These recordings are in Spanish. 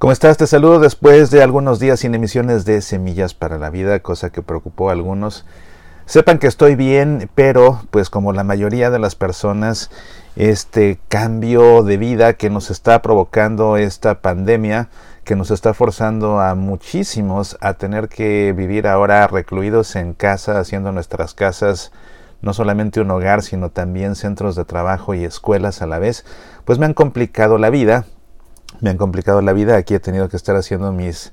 ¿Cómo estás? Te saludo después de algunos días sin emisiones de Semillas para la Vida, cosa que preocupó a algunos. Sepan que estoy bien, pero pues como la mayoría de las personas, este cambio de vida que nos está provocando esta pandemia, que nos está forzando a muchísimos a tener que vivir ahora recluidos en casa, haciendo nuestras casas no solamente un hogar, sino también centros de trabajo y escuelas a la vez, pues me han complicado la vida me han complicado la vida. Aquí he tenido que estar haciendo mis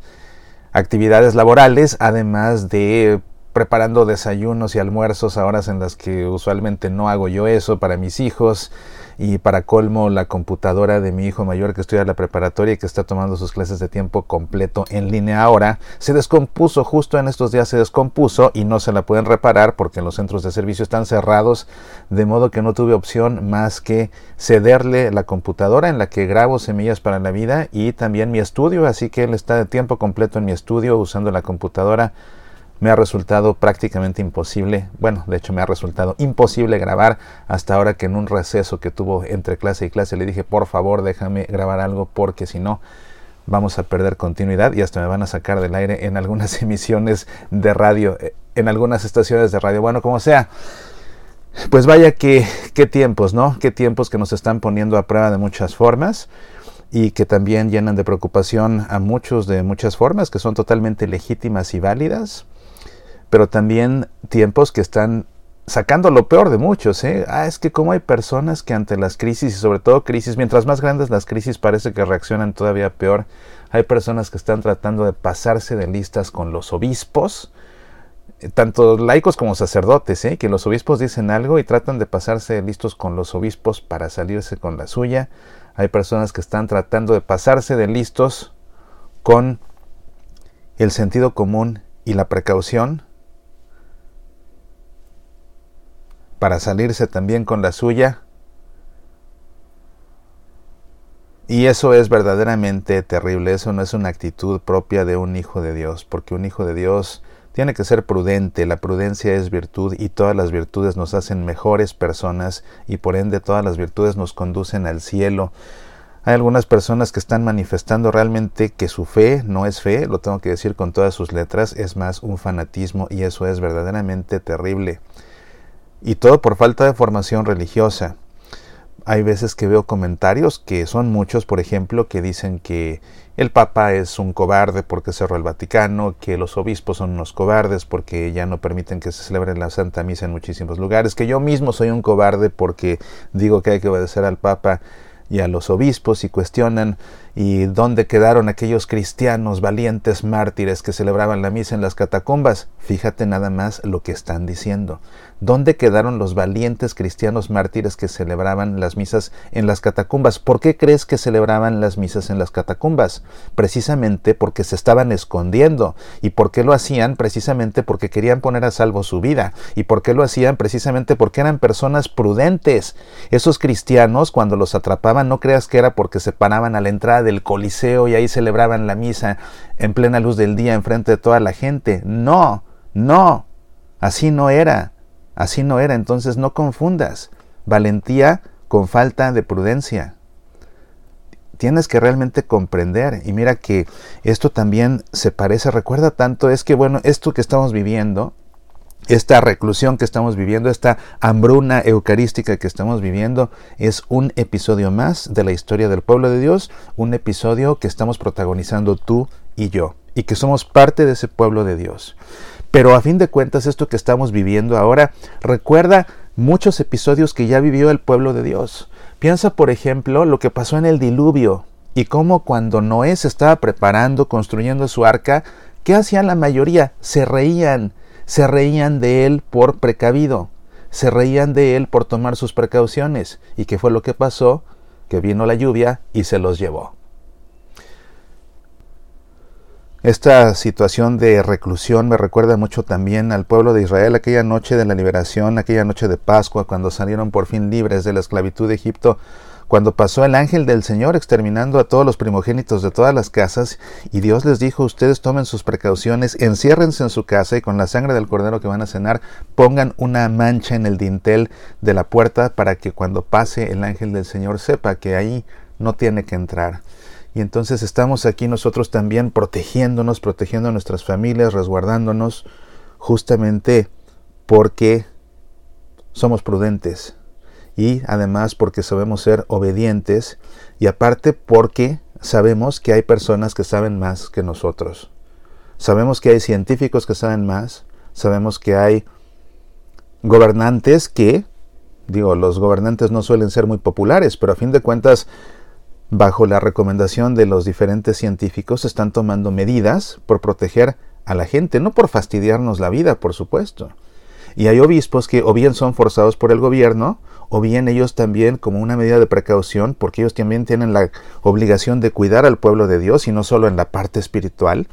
actividades laborales, además de preparando desayunos y almuerzos a horas en las que usualmente no hago yo eso para mis hijos y para colmo la computadora de mi hijo mayor que estudia la preparatoria y que está tomando sus clases de tiempo completo en línea ahora se descompuso justo en estos días se descompuso y no se la pueden reparar porque los centros de servicio están cerrados de modo que no tuve opción más que cederle la computadora en la que grabo semillas para la vida y también mi estudio así que él está de tiempo completo en mi estudio usando la computadora me ha resultado prácticamente imposible, bueno, de hecho me ha resultado imposible grabar hasta ahora que en un receso que tuvo entre clase y clase le dije, por favor, déjame grabar algo porque si no vamos a perder continuidad y hasta me van a sacar del aire en algunas emisiones de radio, eh, en algunas estaciones de radio. Bueno, como sea, pues vaya que qué tiempos, ¿no? Qué tiempos que nos están poniendo a prueba de muchas formas y que también llenan de preocupación a muchos de muchas formas que son totalmente legítimas y válidas pero también tiempos que están sacando lo peor de muchos. ¿eh? Ah, es que como hay personas que ante las crisis y sobre todo crisis, mientras más grandes las crisis parece que reaccionan todavía peor. Hay personas que están tratando de pasarse de listas con los obispos, eh, tanto laicos como sacerdotes, ¿eh? que los obispos dicen algo y tratan de pasarse de listos con los obispos para salirse con la suya. Hay personas que están tratando de pasarse de listos con el sentido común y la precaución para salirse también con la suya. Y eso es verdaderamente terrible, eso no es una actitud propia de un hijo de Dios, porque un hijo de Dios tiene que ser prudente, la prudencia es virtud y todas las virtudes nos hacen mejores personas y por ende todas las virtudes nos conducen al cielo. Hay algunas personas que están manifestando realmente que su fe no es fe, lo tengo que decir con todas sus letras, es más un fanatismo y eso es verdaderamente terrible. Y todo por falta de formación religiosa. Hay veces que veo comentarios, que son muchos, por ejemplo, que dicen que el Papa es un cobarde porque cerró el Vaticano, que los obispos son unos cobardes porque ya no permiten que se celebre la Santa Misa en muchísimos lugares, que yo mismo soy un cobarde porque digo que hay que obedecer al Papa y a los obispos y cuestionan y dónde quedaron aquellos cristianos valientes mártires que celebraban la misa en las catacumbas. Fíjate nada más lo que están diciendo. ¿Dónde quedaron los valientes cristianos mártires que celebraban las misas en las catacumbas? ¿Por qué crees que celebraban las misas en las catacumbas? Precisamente porque se estaban escondiendo. ¿Y por qué lo hacían? Precisamente porque querían poner a salvo su vida. ¿Y por qué lo hacían? Precisamente porque eran personas prudentes. Esos cristianos, cuando los atrapaban, no creas que era porque se paraban a la entrada del Coliseo y ahí celebraban la misa en plena luz del día enfrente de toda la gente. No, no, así no era. Así no era, entonces no confundas valentía con falta de prudencia. Tienes que realmente comprender y mira que esto también se parece, recuerda tanto, es que bueno, esto que estamos viviendo, esta reclusión que estamos viviendo, esta hambruna eucarística que estamos viviendo, es un episodio más de la historia del pueblo de Dios, un episodio que estamos protagonizando tú y yo, y que somos parte de ese pueblo de Dios. Pero a fin de cuentas esto que estamos viviendo ahora recuerda muchos episodios que ya vivió el pueblo de Dios. Piensa, por ejemplo, lo que pasó en el diluvio y cómo cuando Noé se estaba preparando, construyendo su arca, ¿qué hacían la mayoría? Se reían, se reían de él por precavido, se reían de él por tomar sus precauciones. ¿Y qué fue lo que pasó? Que vino la lluvia y se los llevó. Esta situación de reclusión me recuerda mucho también al pueblo de Israel, aquella noche de la liberación, aquella noche de Pascua, cuando salieron por fin libres de la esclavitud de Egipto, cuando pasó el ángel del Señor exterminando a todos los primogénitos de todas las casas, y Dios les dijo, ustedes tomen sus precauciones, enciérrense en su casa y con la sangre del cordero que van a cenar, pongan una mancha en el dintel de la puerta para que cuando pase el ángel del Señor sepa que ahí no tiene que entrar. Y entonces estamos aquí nosotros también protegiéndonos, protegiendo a nuestras familias, resguardándonos, justamente porque somos prudentes y además porque sabemos ser obedientes y aparte porque sabemos que hay personas que saben más que nosotros. Sabemos que hay científicos que saben más, sabemos que hay gobernantes que, digo, los gobernantes no suelen ser muy populares, pero a fin de cuentas, bajo la recomendación de los diferentes científicos, están tomando medidas por proteger a la gente, no por fastidiarnos la vida, por supuesto. Y hay obispos que o bien son forzados por el gobierno, o bien ellos también como una medida de precaución, porque ellos también tienen la obligación de cuidar al pueblo de Dios y no solo en la parte espiritual,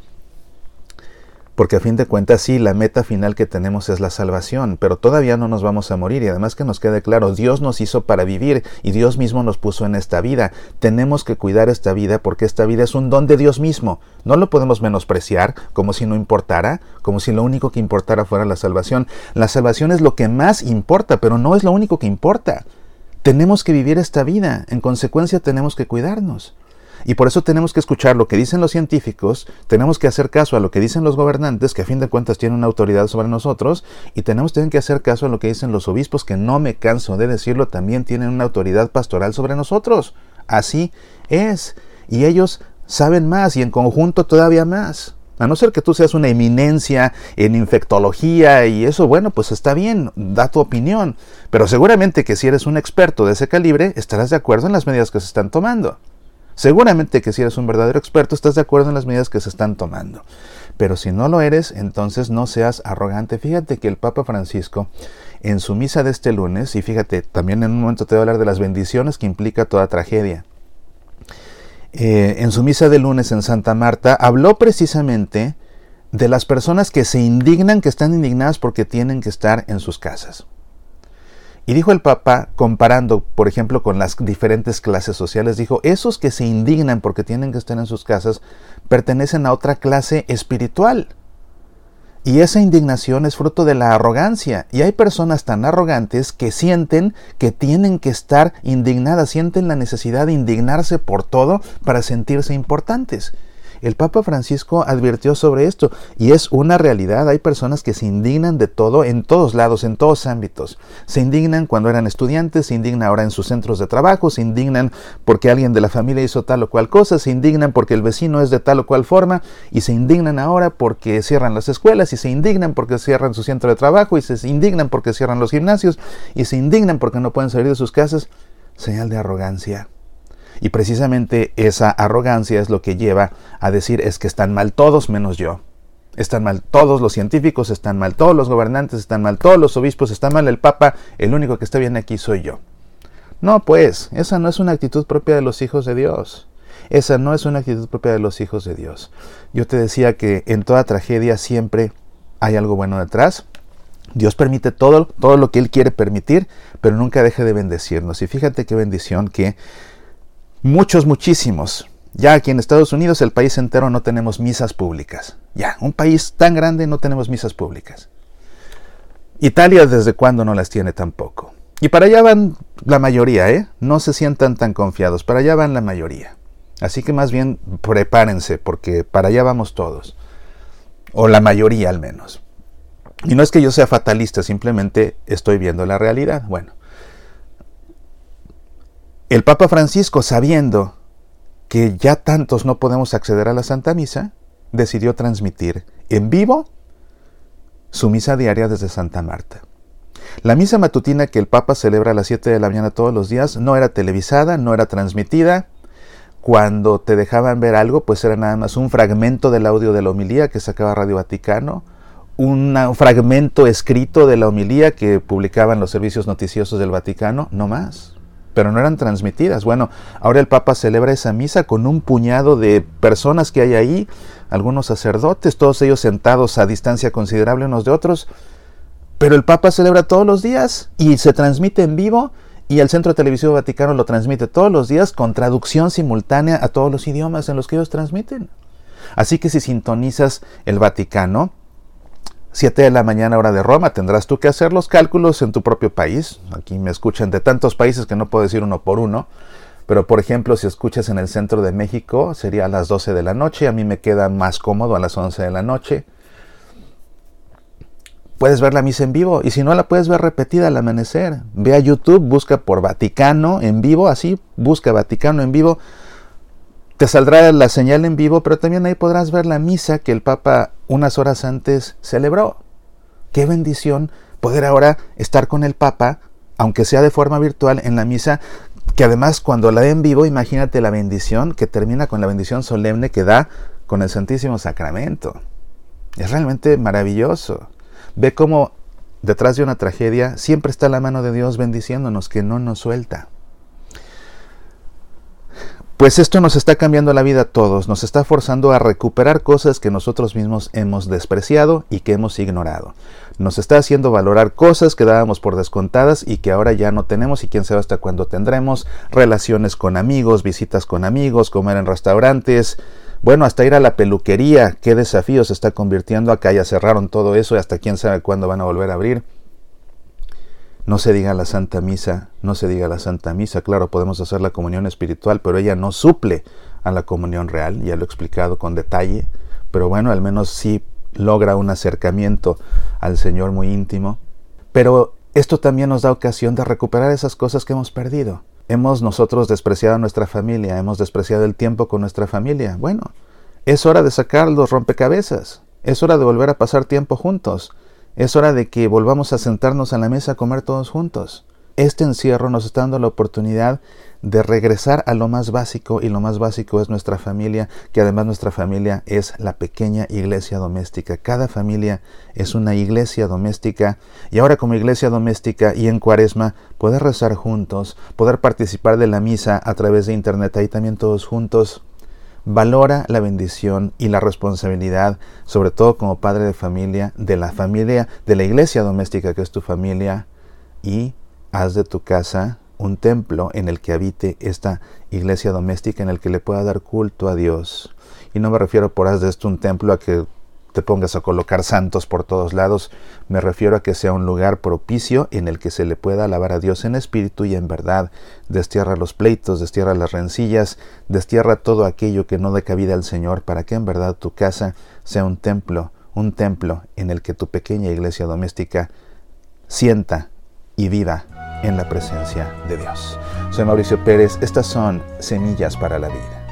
porque a fin de cuentas sí, la meta final que tenemos es la salvación, pero todavía no nos vamos a morir y además que nos quede claro, Dios nos hizo para vivir y Dios mismo nos puso en esta vida. Tenemos que cuidar esta vida porque esta vida es un don de Dios mismo. No lo podemos menospreciar como si no importara, como si lo único que importara fuera la salvación. La salvación es lo que más importa, pero no es lo único que importa. Tenemos que vivir esta vida, en consecuencia tenemos que cuidarnos. Y por eso tenemos que escuchar lo que dicen los científicos, tenemos que hacer caso a lo que dicen los gobernantes, que a fin de cuentas tienen una autoridad sobre nosotros, y tenemos también que hacer caso a lo que dicen los obispos, que no me canso de decirlo, también tienen una autoridad pastoral sobre nosotros. Así es. Y ellos saben más y en conjunto todavía más. A no ser que tú seas una eminencia en infectología y eso, bueno, pues está bien, da tu opinión. Pero seguramente que si eres un experto de ese calibre, estarás de acuerdo en las medidas que se están tomando. Seguramente que si eres un verdadero experto estás de acuerdo en las medidas que se están tomando. Pero si no lo eres, entonces no seas arrogante. Fíjate que el Papa Francisco, en su misa de este lunes, y fíjate, también en un momento te voy a hablar de las bendiciones que implica toda tragedia. Eh, en su misa de lunes en Santa Marta, habló precisamente de las personas que se indignan, que están indignadas porque tienen que estar en sus casas. Y dijo el Papa, comparando, por ejemplo, con las diferentes clases sociales, dijo, esos que se indignan porque tienen que estar en sus casas pertenecen a otra clase espiritual. Y esa indignación es fruto de la arrogancia. Y hay personas tan arrogantes que sienten que tienen que estar indignadas, sienten la necesidad de indignarse por todo para sentirse importantes. El Papa Francisco advirtió sobre esto y es una realidad. Hay personas que se indignan de todo en todos lados, en todos ámbitos. Se indignan cuando eran estudiantes, se indignan ahora en sus centros de trabajo, se indignan porque alguien de la familia hizo tal o cual cosa, se indignan porque el vecino es de tal o cual forma y se indignan ahora porque cierran las escuelas y se indignan porque cierran su centro de trabajo y se indignan porque cierran los gimnasios y se indignan porque no pueden salir de sus casas. Señal de arrogancia. Y precisamente esa arrogancia es lo que lleva a decir es que están mal todos menos yo. Están mal todos los científicos, están mal todos los gobernantes, están mal todos los obispos, está mal el Papa, el único que está bien aquí soy yo. No, pues, esa no es una actitud propia de los hijos de Dios. Esa no es una actitud propia de los hijos de Dios. Yo te decía que en toda tragedia siempre hay algo bueno detrás. Dios permite todo, todo lo que Él quiere permitir, pero nunca deja de bendecirnos. Y fíjate qué bendición que Muchos, muchísimos. Ya aquí en Estados Unidos, el país entero, no tenemos misas públicas. Ya, un país tan grande no tenemos misas públicas. Italia desde cuándo no las tiene tampoco. Y para allá van la mayoría, ¿eh? No se sientan tan confiados, para allá van la mayoría. Así que más bien prepárense, porque para allá vamos todos. O la mayoría al menos. Y no es que yo sea fatalista, simplemente estoy viendo la realidad. Bueno, el Papa Francisco, sabiendo que ya tantos no podemos acceder a la Santa Misa, decidió transmitir en vivo su misa diaria desde Santa Marta. La misa matutina que el Papa celebra a las 7 de la mañana todos los días no era televisada, no era transmitida. Cuando te dejaban ver algo, pues era nada más un fragmento del audio de la homilía que sacaba Radio Vaticano, un fragmento escrito de la homilía que publicaban los servicios noticiosos del Vaticano, no más pero no eran transmitidas. Bueno, ahora el Papa celebra esa misa con un puñado de personas que hay ahí, algunos sacerdotes, todos ellos sentados a distancia considerable unos de otros, pero el Papa celebra todos los días y se transmite en vivo y el Centro Televisivo Vaticano lo transmite todos los días con traducción simultánea a todos los idiomas en los que ellos transmiten. Así que si sintonizas el Vaticano, 7 de la mañana hora de Roma, tendrás tú que hacer los cálculos en tu propio país. Aquí me escuchan de tantos países que no puedo decir uno por uno. Pero por ejemplo, si escuchas en el centro de México, sería a las 12 de la noche. A mí me queda más cómodo a las 11 de la noche. Puedes ver la misa en vivo y si no la puedes ver repetida al amanecer, ve a YouTube, busca por Vaticano en vivo, así, busca Vaticano en vivo. Te saldrá la señal en vivo, pero también ahí podrás ver la misa que el Papa unas horas antes celebró. Qué bendición poder ahora estar con el Papa, aunque sea de forma virtual, en la misa que además cuando la ve en vivo, imagínate la bendición que termina con la bendición solemne que da con el Santísimo Sacramento. Es realmente maravilloso. Ve cómo detrás de una tragedia siempre está la mano de Dios bendiciéndonos, que no nos suelta. Pues esto nos está cambiando la vida a todos, nos está forzando a recuperar cosas que nosotros mismos hemos despreciado y que hemos ignorado. Nos está haciendo valorar cosas que dábamos por descontadas y que ahora ya no tenemos y quién sabe hasta cuándo tendremos, relaciones con amigos, visitas con amigos, comer en restaurantes, bueno, hasta ir a la peluquería, qué desafío se está convirtiendo acá, ya cerraron todo eso y hasta quién sabe cuándo van a volver a abrir. No se diga la Santa Misa, no se diga la Santa Misa. Claro, podemos hacer la comunión espiritual, pero ella no suple a la comunión real, ya lo he explicado con detalle, pero bueno, al menos sí logra un acercamiento al Señor muy íntimo. Pero esto también nos da ocasión de recuperar esas cosas que hemos perdido. Hemos nosotros despreciado a nuestra familia, hemos despreciado el tiempo con nuestra familia. Bueno, es hora de sacar los rompecabezas, es hora de volver a pasar tiempo juntos, es hora de que volvamos a sentarnos a la mesa a comer todos juntos. Este encierro nos está dando la oportunidad de regresar a lo más básico y lo más básico es nuestra familia, que además nuestra familia es la pequeña iglesia doméstica. Cada familia es una iglesia doméstica y ahora como iglesia doméstica y en cuaresma poder rezar juntos, poder participar de la misa a través de internet, ahí también todos juntos Valora la bendición y la responsabilidad, sobre todo como padre de familia, de la familia, de la iglesia doméstica que es tu familia, y haz de tu casa un templo en el que habite esta iglesia doméstica, en el que le pueda dar culto a Dios. Y no me refiero por haz de esto un templo a que te pongas a colocar santos por todos lados. Me refiero a que sea un lugar propicio en el que se le pueda alabar a Dios en espíritu y en verdad. Destierra los pleitos, destierra las rencillas, destierra todo aquello que no dé cabida al Señor para que en verdad tu casa sea un templo, un templo en el que tu pequeña iglesia doméstica sienta y viva en la presencia de Dios. Soy Mauricio Pérez, estas son Semillas para la Vida.